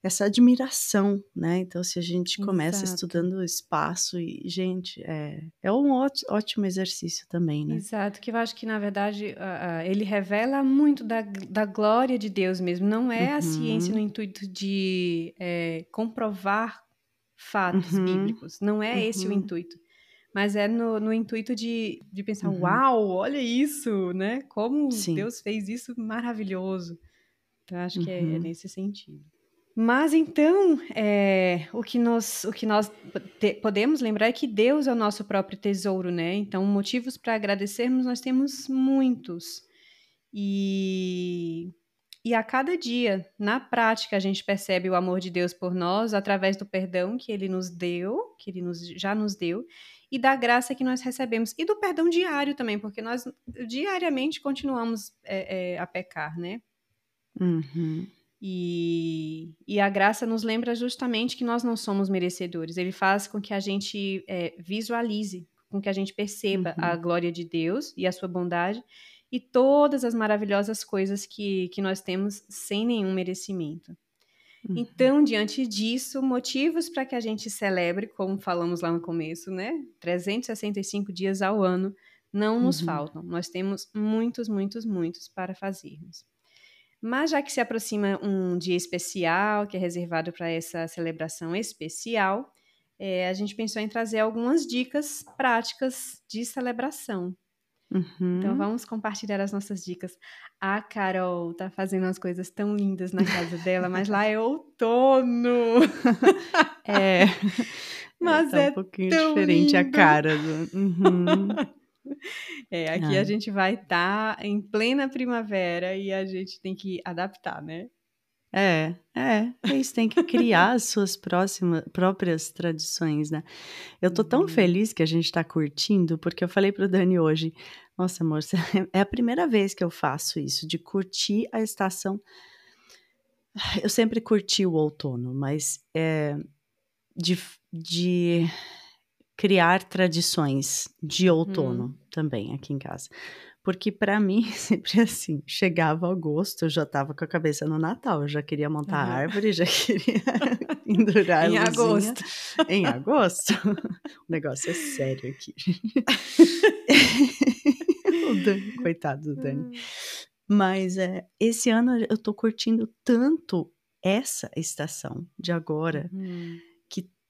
essa admiração, né? Então, se a gente começa Exato. estudando o espaço e, gente, é, é um ótimo, exercício também, né? Exato, que eu acho que, na verdade, ah, ah, ele revela muito da, da glória de Deus mesmo. Não é a ciência no Uhum. intuito de eh, comprovar fatos Uhum. bíblicos. Não é esse o Uhum. intuito. Mas é no, no intuito de, de pensar, Uhum. uau, olha isso, né? Como Sim. Deus fez isso maravilhoso. Então, acho que é, é Uhum. nesse sentido. Mas então, é, o que nós, o que nós te- podemos lembrar é que Deus é o nosso próprio tesouro, né? Então, motivos para agradecermos nós temos muitos. E, e a cada dia, na prática, a gente percebe o amor de Deus por nós através do perdão que Ele nos deu, que Ele nos, já nos deu, e da graça que nós recebemos. E do perdão diário também, porque nós diariamente continuamos é, é, a pecar, né? Uhum. E, e a graça nos lembra justamente que nós não somos merecedores. Ele faz com que a gente é, visualize, com que a gente perceba Uhum. a glória de Deus e a sua bondade e todas as maravilhosas coisas que, que nós temos sem nenhum merecimento. Uhum. Então, diante disso, motivos para que a gente celebre, como falamos lá no começo, né? 365 dias ao ano não nos Uhum. faltam. Nós temos muitos, muitos, muitos para fazermos. Mas já que se aproxima um dia especial, que é reservado para essa celebração especial, é, a gente pensou em trazer algumas dicas práticas de celebração. Então Uhum. vamos compartilhar as nossas dicas. A Carol tá fazendo umas coisas tão lindas na casa dela, mas lá é outono. (laughs) É. (laughs) Mas tá é um pouquinho tão diferente a lindo. cara do. Uhum. (laughs) É, aqui a Ah. gente vai estar em plena primavera e a gente tem que adaptar, né? É, é, é isso, tem que criar as suas próximas, próprias tradições, né? Eu tô tão Uhum. feliz que a gente tá curtindo, porque eu falei pro Dani hoje, nossa, amor, (laughs) é a primeira vez que eu faço isso, de curtir a estação. Eu sempre curti o outono, mas é, de, de criar tradições de outono Uhum. também aqui em casa. Porque pra mim, (laughs) sempre assim, chegava agosto, eu já tava com a cabeça no Natal, eu já queria montar a Aham. árvore, já (laughs) queria (laughs) endurar a Em luzinha. agosto. Em agosto? O negócio é sério aqui. o Dani, coitado do Dani. Mas é, esse ano eu tô curtindo tanto essa estação de agora, Uhum.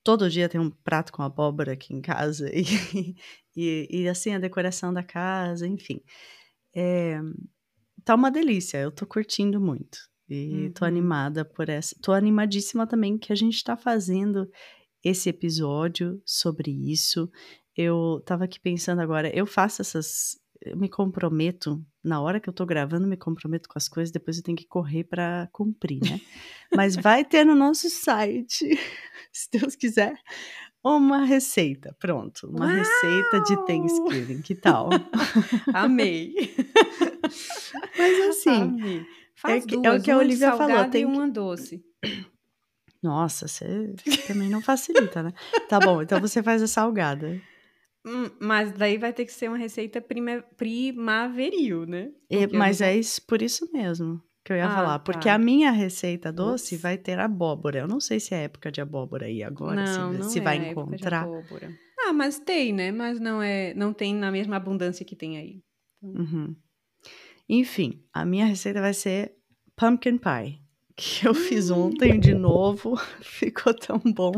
Todo dia tem um prato com abóbora aqui em casa, e, (laughs) e, e, assim, a decoração da casa, enfim. É, tá uma delícia, eu tô curtindo muito. E tô Uhum. animada por essa. Tô animadíssima também que a gente tá fazendo esse episódio sobre isso. Eu tava aqui pensando agora, eu faço essas. Eu me comprometo, na hora que eu tô gravando, me comprometo com as coisas, depois eu tenho que correr pra cumprir, né? (laughs) Mas vai ter no nosso site, (laughs) se Deus quiser, uma receita. Pronto, uma receita de Uau! Thanksgiving. Que tal? (laughs) Amei. (laughs) Mas assim. Faz que- é o duas, que a Olivia falou, tem uma doce. nossa, você também não facilita, né? Tá bom, então você faz a salgada. Hum, Mas daí vai ter que ser uma receita prima- primaveril, né? E- eu mas é isso, por isso mesmo. Que eu ia Ah, falar. Porque tá. a minha receita doce Ups. vai ter abóbora. Eu não sei se é época de abóbora aí agora, se, Não, não se é vai encontrar. abóbora. Ah, mas tem, né? Mas não é, não tem na mesma abundância que tem aí. Uhum. Enfim, a minha receita vai ser pumpkin pie, (laughs) que eu fiz Hum. ontem de novo, (laughs) ficou tão bom.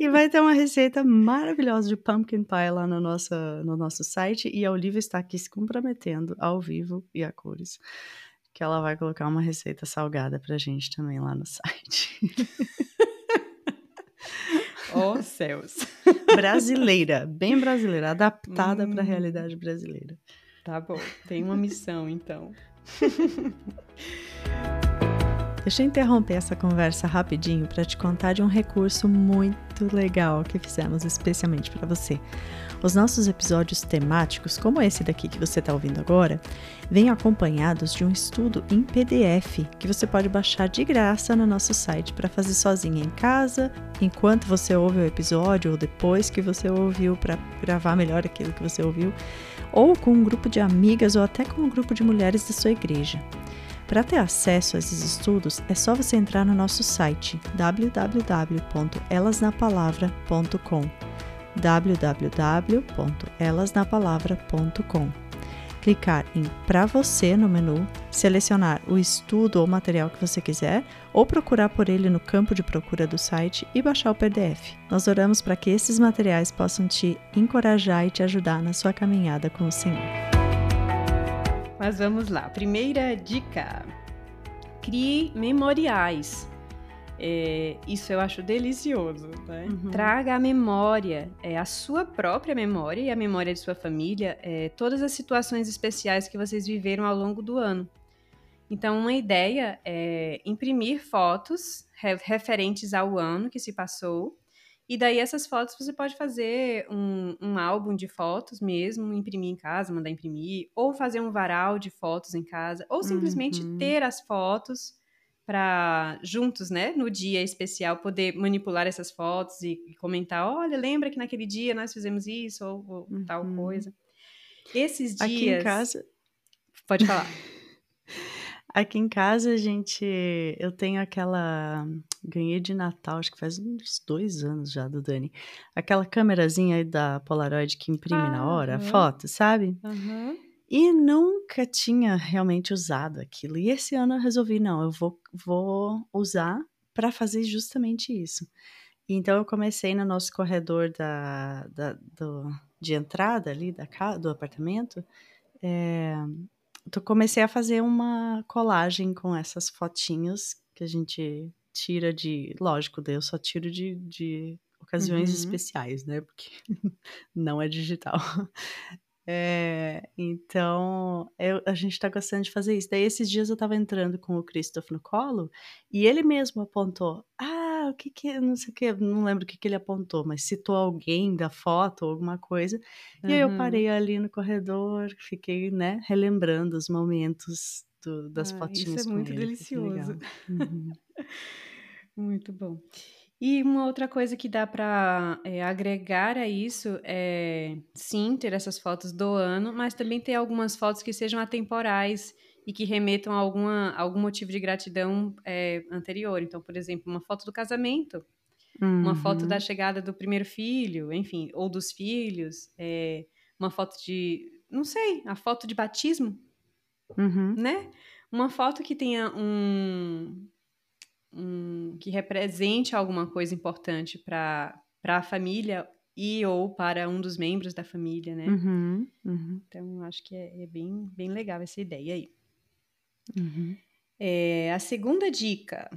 E vai ter uma receita maravilhosa de pumpkin pie lá no nosso, no nosso site. E a Olivia está aqui se comprometendo ao vivo e a cores que ela vai colocar uma receita salgada pra gente também lá no site. (laughs) Oh, céus. Brasileira, bem brasileira, adaptada para a Hum. realidade brasileira. Tá bom, tem uma (laughs) missão então. (laughs) Deixa eu interromper essa conversa rapidinho para te contar de um recurso muito legal que fizemos especialmente para você. Os nossos episódios temáticos, como esse daqui que você está ouvindo agora, vêm acompanhados de um estudo em PDF que você pode baixar de graça no nosso site para fazer sozinha em casa, enquanto você ouve o episódio ou depois que você ouviu para gravar melhor aquilo que você ouviu, ou com um grupo de amigas ou até com um grupo de mulheres da sua igreja. Para ter acesso a esses estudos, é só você entrar no nosso site www.elasnapalavra.com www.elasnapalavra.com Clicar em Para Você no menu, selecionar o estudo ou material que você quiser ou procurar por ele no campo de procura do site e baixar o PDF. Nós oramos para que esses materiais possam te encorajar e te ajudar na sua caminhada com o Senhor. Mas vamos lá. Primeira dica: crie memoriais. É, isso eu acho delicioso, né? Uhum. Traga a memória, é, a sua própria memória e a memória de sua família, é, todas as situações especiais que vocês viveram ao longo do ano. Então, uma ideia é imprimir fotos re- referentes ao ano que se passou. E daí, essas fotos você pode fazer um, um álbum de fotos mesmo, imprimir em casa, mandar imprimir, ou fazer um varal de fotos em casa, ou simplesmente Uhum. ter as fotos para juntos, né, no dia especial, poder manipular essas fotos e, e comentar: olha, lembra que naquele dia nós fizemos isso ou, ou tal Uhum. coisa. Esses dias. Aqui em casa, Pode falar. Aqui em casa, a gente, eu tenho aquela. Ganhei de Natal, acho que faz uns dois anos já do Dani. Aquela câmerazinha aí da Polaroid que imprime na hora a Aham. foto, sabe? Aham. E nunca tinha realmente usado aquilo. E esse ano eu resolvi, não, eu vou, vou usar para fazer justamente isso. Então eu comecei no nosso corredor da, da- do- de entrada ali da do apartamento. É, comecei a fazer uma colagem com essas fotinhos que a gente tira de. Lógico, daí eu só tiro de, de ocasiões Uhum. especiais, né? Porque (laughs) não é digital. (laughs) É, então, eu- a gente tá gostando de fazer isso. Daí, esses dias eu tava entrando com o Christoph no colo e ele mesmo apontou: Ah, o que que. Não sei o que, não lembro o que que ele apontou, mas citou alguém da foto ou alguma coisa. E aí eu Uhum. parei ali no corredor, fiquei, né, relembrando os momentos do- das Ah, fotinhas isso é muito ele. delicioso. (laughs) Uhum. Muito bom. E uma outra coisa que dá para agregar a isso é, sim, ter essas fotos do ano, mas também ter algumas fotos que sejam atemporais e que remetam a alguma, algum motivo de gratidão é, anterior. Então, por exemplo, uma foto do casamento, uma foto Uhum. da chegada do primeiro filho, enfim, ou dos filhos, é, uma foto de, não sei, a foto de batismo, Uhum. né? Uma foto que tenha um, um- que represente alguma coisa importante para para a família e ou para um dos membros da família, né? Uhum. Uhum. Então acho que é, é bem bem legal essa ideia aí. Uhum. É, a segunda dica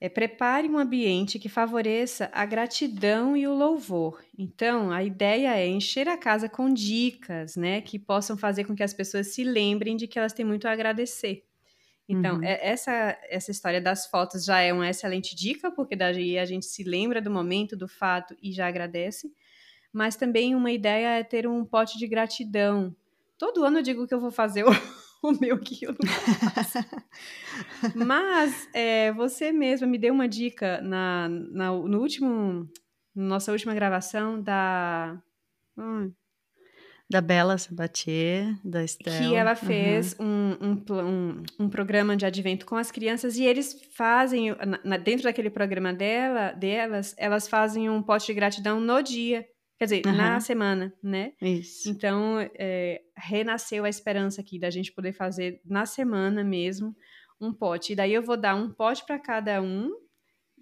é prepare um ambiente que favoreça a gratidão e o louvor. Então, a ideia é encher a casa com dicas, né, que possam fazer com que as pessoas se lembrem de que elas têm muito a agradecer. Então, Uhum. é- essa, essa história das fotos já é uma excelente dica, porque daí a gente se lembra do momento, do fato e já agradece. Mas também uma ideia é ter um pote de gratidão. Todo ano eu digo que eu vou fazer (laughs) o, meu que eu não faço. Mas é, você mesma me deu uma dica na, na- no último, nossa última gravação da. Hum, Da Bela Sabatier, da Estela. Que ela fez uhum. um, um, um, um, programa de advento com as crianças e eles fazem, na, dentro daquele programa dela, delas, elas fazem um pote de gratidão no dia. Quer dizer, uhum. na semana, né? Isso. Então, é, renasceu a esperança aqui da gente poder fazer na semana mesmo um pote. E daí eu vou dar um pote para cada um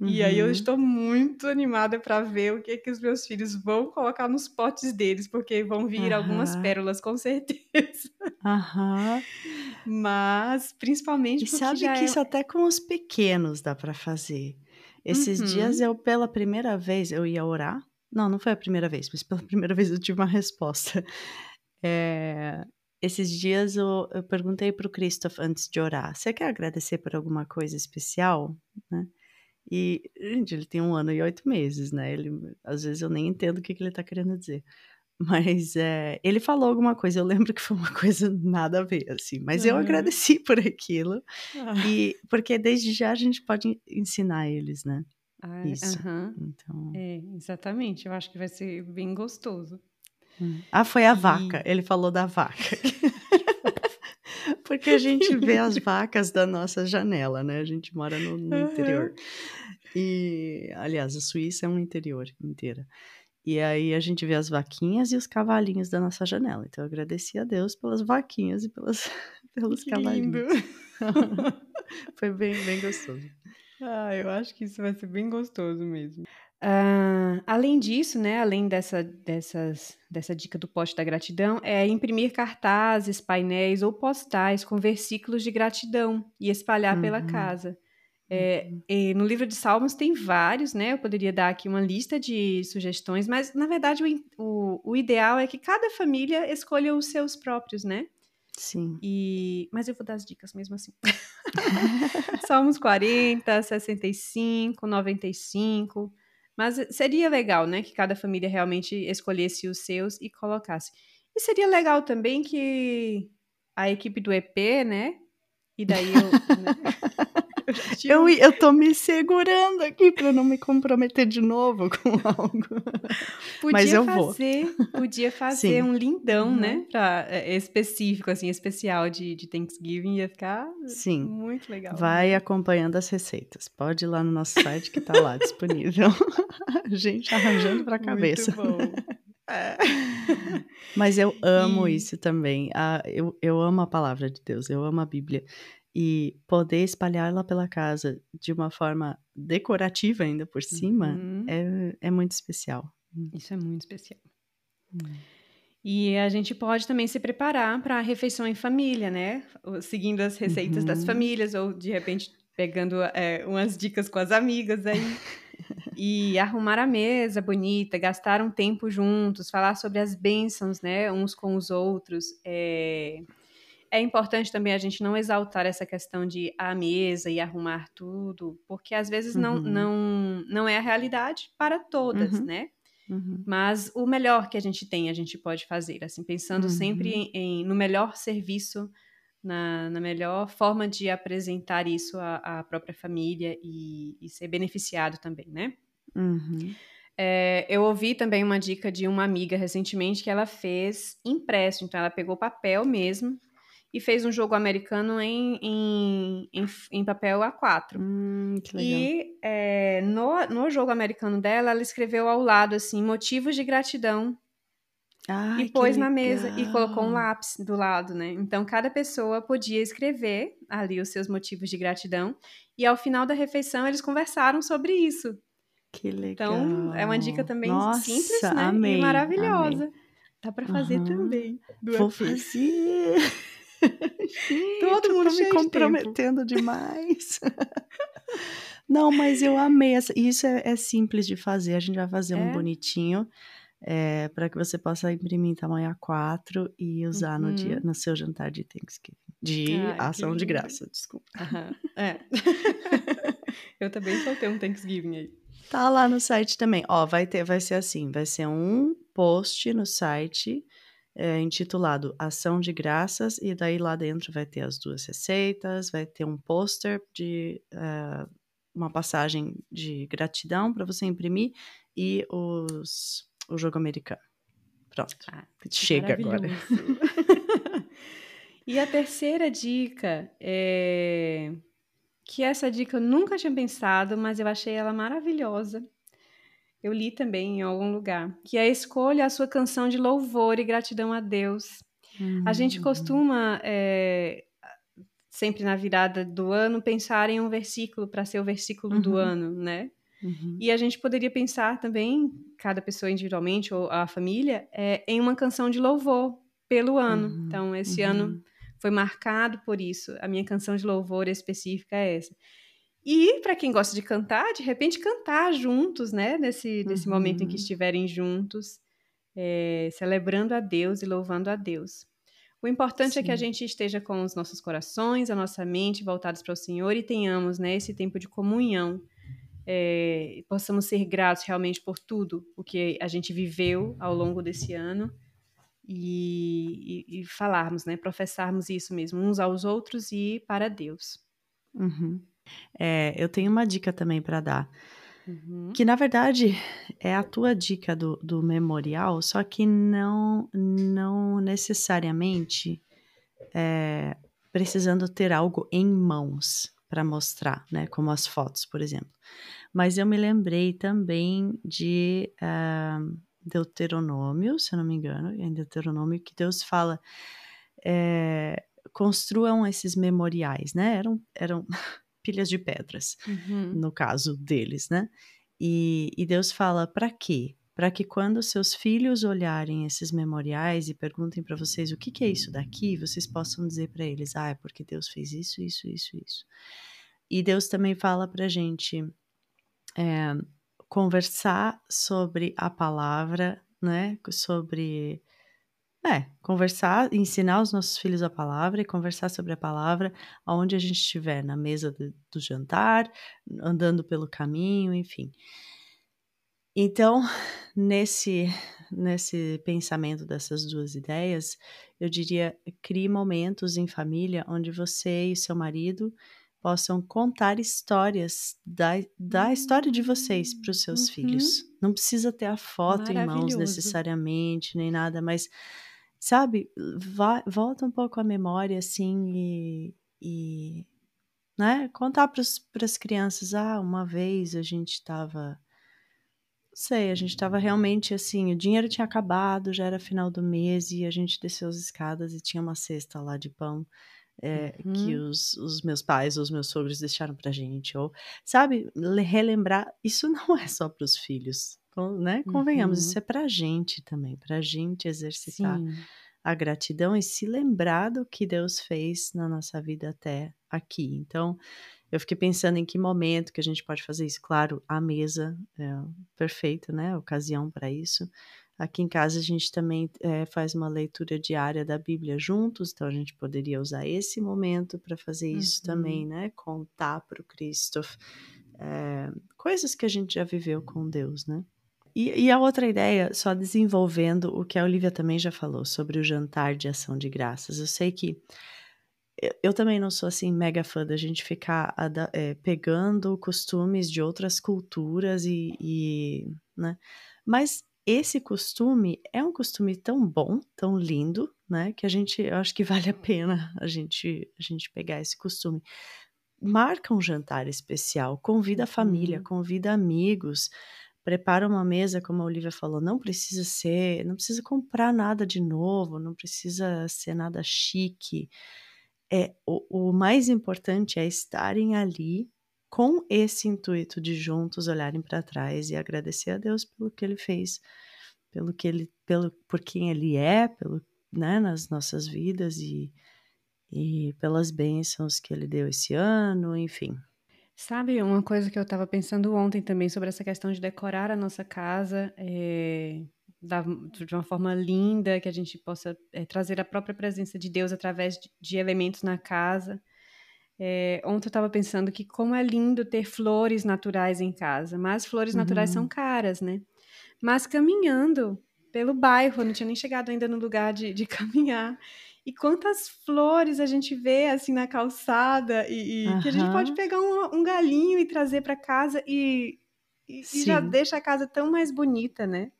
Uhum. E aí eu uhum. estou muito animada para ver o que que os meus filhos vão colocar nos potes deles, porque vão vir uhum. algumas pérolas com certeza. Aham. Mas principalmente e sabe que é... isso até com os pequenos dá para fazer. Esses uhum. dias eu pela primeira vez eu ia orar. Não, não foi a primeira vez, mas pela (laughs) primeira vez eu tive uma resposta. É, (laughs) esses dias eu, eu perguntei para o Christoph antes de orar: Você quer agradecer por alguma coisa especial? Né? E, gente, ele tem um ano e oito meses, né? Ele, às vezes eu nem entendo o que, que ele tá querendo dizer. Mas é, ele falou alguma coisa, eu lembro que foi uma (laughs) coisa nada a ver, assim. Mas uhum. eu agradeci por aquilo. Ah. E porque desde já a gente pode ensinar eles, né? Ah, Isso. Uhum. Então... É, exatamente. Eu acho que vai ser bem gostoso. Hum. Ah, foi a e... vaca. Ele falou da vaca. (laughs) Porque a gente vê as (laughs) vacas da nossa janela, né? A gente mora no, no interior. E, aliás, a Suíça é um interior inteira. E aí a gente vê as vaquinhas e os cavalinhos da nossa janela. Então eu agradeci a Deus pelas vaquinhas e pelas, (laughs) pelos que cavalinhos. Foi bem, bem gostoso. Ah, eu acho que isso vai ser bem gostoso mesmo. Uh, além disso, né, além dessa, dessas, dessa dica do poste da gratidão, é imprimir cartazes, painéis ou postais com versículos de gratidão e espalhar uhum. pela casa. É, uhum. no livro de Salmos tem vários, né? Eu poderia dar aqui uma lista de sugestões, mas na verdade o, o, o ideal é que cada família escolha os seus próprios, né? Sim. E, mas eu vou dar as dicas mesmo assim. (laughs) Salmos 40, 65, 95. Mas seria legal, né, que cada família realmente escolhesse os seus e colocasse. E seria legal também que a equipe do EP, né? E daí eu. (laughs) né? Eu, eu tô me segurando aqui para não me comprometer de novo (laughs) com algo. Podia Mas eu fazer, vou. Podia fazer Sim. um lindão, né, uhum. né? Pra, é, específico, assim, especial de, de Thanksgiving. Ia ficar Sim. muito legal. Vai acompanhando as receitas. Pode ir lá no nosso site que tá lá (laughs) disponível. A gente arranjando pra cabeça. Muito bom. (laughs) É. Mas eu amo e... isso também. Ah, eu, eu amo a palavra de Deus, eu amo a Bíblia e poder espalhá-la pela casa de uma forma decorativa ainda por cima uhum. é, é muito especial. Hum. Isso é muito especial. Uhum. E a gente pode também se preparar para a refeição em família, né? Seguindo as receitas uhum. das famílias, ou de repente pegando é, umas dicas com as amigas aí. (laughs) e arrumar a mesa bonita, gastar um tempo juntos, falar sobre as bênçãos, né? Uns com os outros. É é importante também a gente não exaltar essa questão de a mesa e arrumar tudo, porque às vezes uhum. não, não, não é a realidade para todas, uhum. né? Uhum. Mas o melhor que a gente tem, a gente pode fazer, assim, pensando sempre uhum. em, em, no melhor serviço, na, na, melhor forma de apresentar isso à, à própria família e, e, ser beneficiado também, né? Uhum. É, eu ouvi também uma dica de uma amiga recentemente que ela fez impresso, então ela pegou papel mesmo e fez um jogo americano em, em, em, em papel A4. Hum, que legal. E é, no, no jogo americano dela, ela escreveu ao lado, assim, motivos de gratidão. Ai, e pôs na mesa e colocou um lápis do lado, né? Então, cada pessoa podia escrever ali os seus motivos de gratidão. E ao final da refeição, eles conversaram sobre isso. Que legal. Então, é uma dica também Nossa, simples, né? Amei, e maravilhosa. Amei. Dá para fazer uhum. também. Vou fazer. (laughs) Gente, Todo mundo me comprometendo de demais. (laughs) Não, mas eu amei. Essa, isso é, é, simples de fazer. A gente vai fazer é? um bonitinho é, para que você possa imprimir em tamanho A4 e usar uhum. no dia, no seu jantar de Thanksgiving. De ação de graça, desculpa. Uhum. É. (laughs) eu também soltei um Thanksgiving aí. Tá lá no site também. Ó, vai ter, vai ser assim, vai ser um post no site é, intitulado Ação de Graças, e daí lá dentro vai ter as duas receitas, vai ter um pôster de uh, uma passagem de gratidão para você imprimir e os, o jogo americano Pronto. Ah, Chega agora. (laughs) e a terceira dica é que essa dica eu nunca tinha pensado, mas eu achei ela maravilhosa. Eu li também em algum lugar, que é escolha a sua canção de louvor e gratidão a Deus. Uhum. A gente uhum. costuma, é, sempre na virada do ano, pensar em um versículo para ser o versículo uhum. do ano, né? Uhum. E a gente poderia pensar também, cada pessoa individualmente ou a família, é, em uma canção de louvor pelo ano. Uhum. Então, esse ano uhum foi marcado por isso. A minha canção de louvor específica é essa. E para quem gosta de cantar, de repente cantar juntos, né? Nesse, nesse uhum. momento em que estiverem juntos, é, celebrando a Deus e louvando a Deus. O importante Sim. é que a gente esteja com os nossos corações, a nossa mente voltados para o Senhor e tenhamos né, esse tempo de comunhão. É, possamos ser gratos realmente por tudo o que a gente viveu ao longo desse ano e, e, e, falarmos, né, professarmos isso mesmo uns aos outros e para Deus. Uhum. É, eu tenho uma dica também para dar, uhum. que na verdade é a tua dica do, do memorial, só que não, não necessariamente é, precisando ter algo em mãos para mostrar, né, como as fotos, por exemplo. Mas eu me lembrei também de uh, Deuteronômio, se eu não me engano, é em Deuteronômio que Deus fala, é, construam esses memoriais, né? Eram, eram (laughs) pilhas de pedras, uhum. no caso deles, né? E, e Deus fala, para quê? Para que quando seus filhos olharem esses memoriais e perguntem para vocês o que, que é isso daqui, vocês possam dizer para eles, ah, é porque Deus fez isso, isso, isso, isso. E Deus também fala para gente, é, conversar sobre a palavra, né? Sobre. É, conversar, ensinar os nossos filhos a palavra e conversar sobre a palavra aonde a gente estiver, na mesa do, do jantar, andando pelo caminho, enfim. Então, nesse, nesse pensamento dessas duas ideias, eu diria: crie momentos em família onde você e seu marido possam contar histórias da, da história de vocês para os seus uhum. filhos. Não precisa ter a foto em mãos necessariamente, nem nada, mas, sabe, vá, volta um pouco a memória, assim, e, e né, contar para as crianças, ah, uma vez a gente estava sei, a gente estava realmente assim, o dinheiro tinha acabado, já era final do mês e a gente desceu as escadas e tinha uma cesta lá de pão é, uhum. que os, os meus pais ou os meus sogros deixaram pra gente. Ou, sabe, relembrar, isso (laughs) não é só para os filhos, né? Convenhamos, uhum. isso é pra gente também, pra gente exercitar Sim. a gratidão e se lembrar do que Deus fez na nossa vida até aqui. Então, eu fiquei pensando em que momento que a gente pode fazer isso. Claro, a mesa é perfeita, né? A ocasião para isso. Aqui em casa a gente também é, faz uma leitura diária da Bíblia juntos, então a gente poderia usar esse momento para fazer isso uhum. também, né? Contar para o Cristo é, coisas que a gente já viveu com Deus, né? E, e, a outra ideia, só desenvolvendo o que a Olivia também já falou sobre o jantar de ação de graças. Eu sei que eu, eu também não sou assim mega fã da gente ficar é, pegando costumes de outras culturas e, e né? Mas esse costume é um costume tão bom, tão lindo, né? Que a gente, eu acho que vale a pena a gente, a gente pegar esse costume. Marca um jantar especial, convida a família, uhum. convida amigos, prepara uma mesa, como a Olivia falou, não precisa ser, não precisa comprar nada de novo, não precisa ser nada chique. É, o, o mais importante é estarem ali com esse intuito de juntos olharem para trás e agradecer a Deus pelo que ele fez, pelo que ele, pelo por quem ele é, pelo, né, nas nossas vidas e, e pelas bênçãos que ele deu esse ano, enfim. Sabe, uma coisa que eu estava pensando ontem também sobre essa questão de decorar a nossa casa é, da, de uma forma linda, que a gente possa é, trazer a própria presença de Deus através de, de elementos na casa. É, ontem eu estava pensando que como é lindo ter flores naturais em casa, mas flores uhum. naturais são caras, né? Mas caminhando pelo bairro, eu não tinha nem chegado ainda no lugar de, de (laughs) caminhar. E quantas flores a gente vê assim na calçada e, e uhum. que a gente pode pegar um, um galinho e trazer para casa e, e, e, já deixa a casa tão mais bonita, né?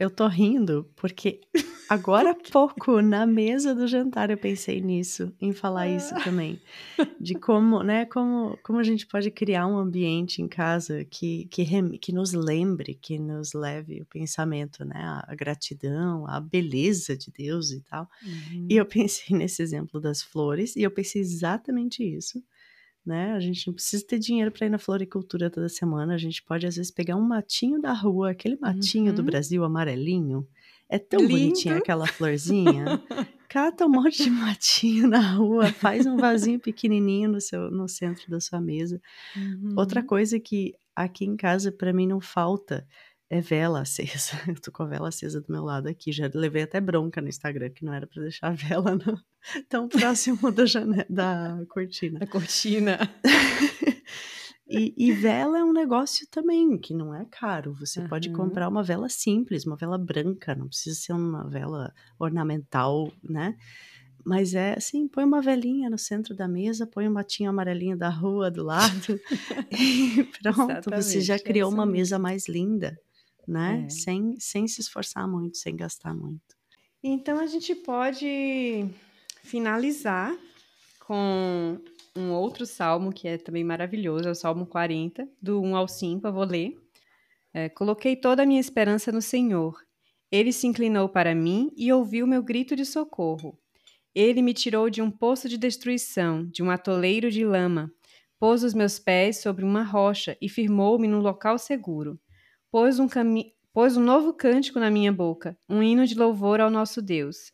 Eu tô rindo porque (laughs) agora há pouco, na mesa do jantar, eu pensei nisso, em falar isso ah. também. (laughs) De como, né, como, como a gente pode criar um ambiente em casa que, que, que nos lembre, que nos leve o pensamento, né, a, gratidão, a beleza de Deus e tal. Uhum. E eu pensei nesse exemplo das flores, e eu pensei exatamente isso né? A gente não precisa ter dinheiro para ir na floricultura toda semana. A gente pode, às vezes, pegar um matinho da rua, aquele matinho uhum. do Brasil amarelinho. É tão Lindo. bonitinha aquela florzinha. Cata um monte de (laughs) matinho na rua, faz um vasinho pequenininho no, seu, no centro da sua mesa. Uhum. Outra coisa que aqui em casa, para mim, não falta é vela acesa. (laughs) Eu tô com a vela acesa do meu lado aqui. Já levei até bronca no Instagram, que não era para deixar a vela no, (laughs) tão próximo da, janela, da cortina. Da cortina. e, e, vela é um negócio também que não é caro. Você uhum. pode comprar uma vela simples, uma vela branca, não precisa ser uma vela ornamental, né? Mas é assim, põe uma velinha no centro da mesa, põe um matinho amarelinho da rua do lado (laughs) e pronto, Exatamente, você já criou uma mesa mais linda né? É. Sem, sem se esforçar muito, sem gastar muito. Então a gente pode finalizar com um outro salmo que é também maravilhoso, é o Salmo 40, do 1 ao 5, eu vou ler. É, Coloquei toda a minha esperança no Senhor. Ele se inclinou para mim e ouviu meu grito de socorro. Ele me tirou de um poço de destruição, de um atoleiro de lama, pôs os meus pés sobre uma rocha e firmou-me num local seguro pôs um, pôs um novo cântico na minha boca, um hino de louvor ao nosso Deus.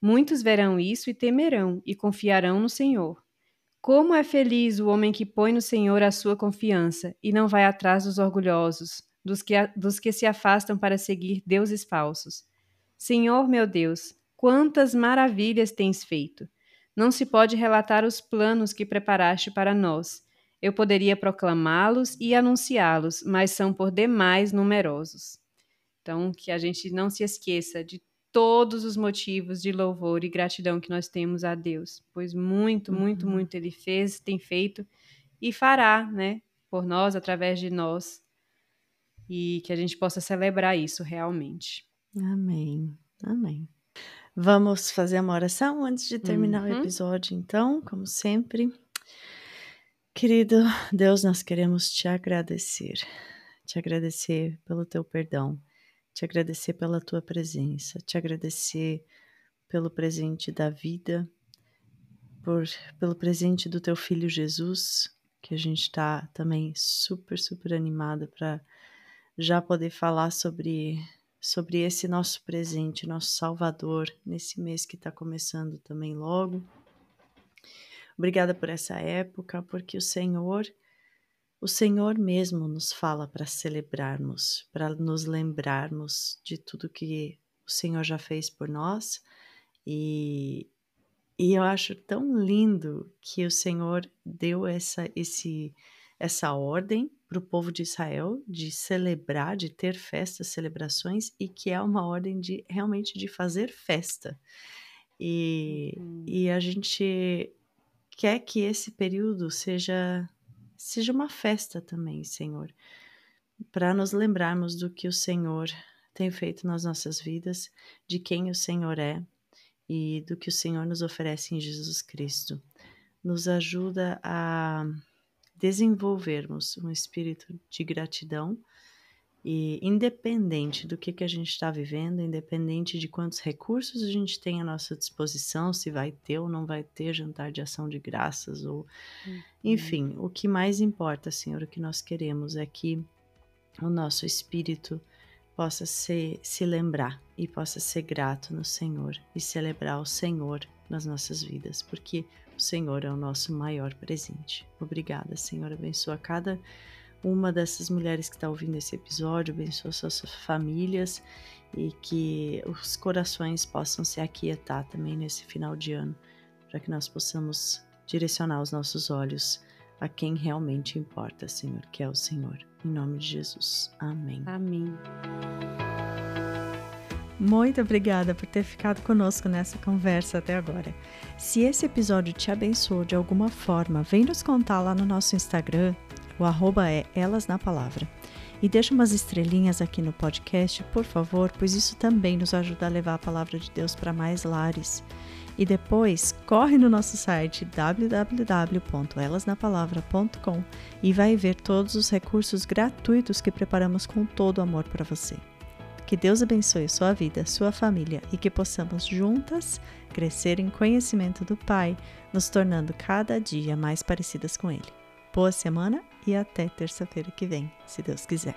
Muitos verão isso e temerão, e confiarão no Senhor. Como é feliz o homem que põe no Senhor a sua confiança e não vai atrás dos orgulhosos, dos que, dos que se afastam para seguir deuses falsos. Senhor meu Deus, quantas maravilhas tens feito! Não se pode relatar os planos que preparaste para nós. Eu poderia proclamá-los e anunciá-los, mas são por demais numerosos. Então, que a gente não se esqueça de todos os motivos de louvor e gratidão que nós temos a Deus, pois muito, muito, uhum. muito Ele fez, tem feito e fará, né, por nós, através de nós, e que a gente possa celebrar isso realmente. Amém, amém. Vamos fazer uma oração antes de terminar uhum. o episódio, então, como sempre. Querido Deus, nós queremos te agradecer, te agradecer pelo teu perdão, te agradecer pela tua presença, te agradecer pelo presente da vida, por, pelo presente do teu filho Jesus, que a gente está também super, super animada para já poder falar sobre, sobre esse nosso presente, nosso Salvador, nesse mês que está começando também logo. Obrigada por essa época, porque o Senhor, o Senhor mesmo nos fala para celebrarmos, para nos lembrarmos de tudo que o Senhor já fez por nós. E, e eu acho tão lindo que o Senhor deu essa, esse, essa ordem para o povo de Israel de celebrar, de ter festas, celebrações, e que é uma ordem de realmente de fazer festa. E, uhum. e a gente quer que esse período seja seja uma festa também, Senhor, para nos lembrarmos do que o Senhor tem feito nas nossas vidas, de quem o Senhor é e do que o Senhor nos oferece em Jesus Cristo. Nos ajuda a desenvolvermos um espírito de gratidão e independente do que, que a gente está vivendo, independente de quantos recursos a gente tem à nossa disposição, se vai ter ou não vai ter jantar de ação de graças, ou uhum. enfim, o que mais importa, Senhor, o que nós queremos é que o nosso espírito possa ser, se lembrar e possa ser grato no Senhor e celebrar o Senhor nas nossas vidas, porque o Senhor é o nosso maior presente. Obrigada, Senhor, abençoa cada uma dessas mulheres que está ouvindo esse episódio, abençoa suas famílias e que os corações possam se aquietar também nesse final de ano, para que nós possamos direcionar os nossos olhos a quem realmente importa, Senhor, que é o Senhor. Em nome de Jesus. Amém. Amém. Muito obrigada por ter ficado conosco nessa conversa até agora. Se esse episódio te abençoou de alguma forma, vem nos contar lá no nosso Instagram o arroba é Elas na Palavra. E deixa umas estrelinhas aqui no podcast, por favor, pois isso também nos ajuda a levar a palavra de Deus para mais lares. E depois, corre no nosso site www.elasnapalavra.com e vai ver todos os recursos gratuitos que preparamos com todo amor para você. Que Deus abençoe sua vida, sua família e que possamos juntas crescer em conhecimento do Pai, nos tornando cada dia mais parecidas com Ele. Boa semana e até terça-feira que vem, se Deus quiser.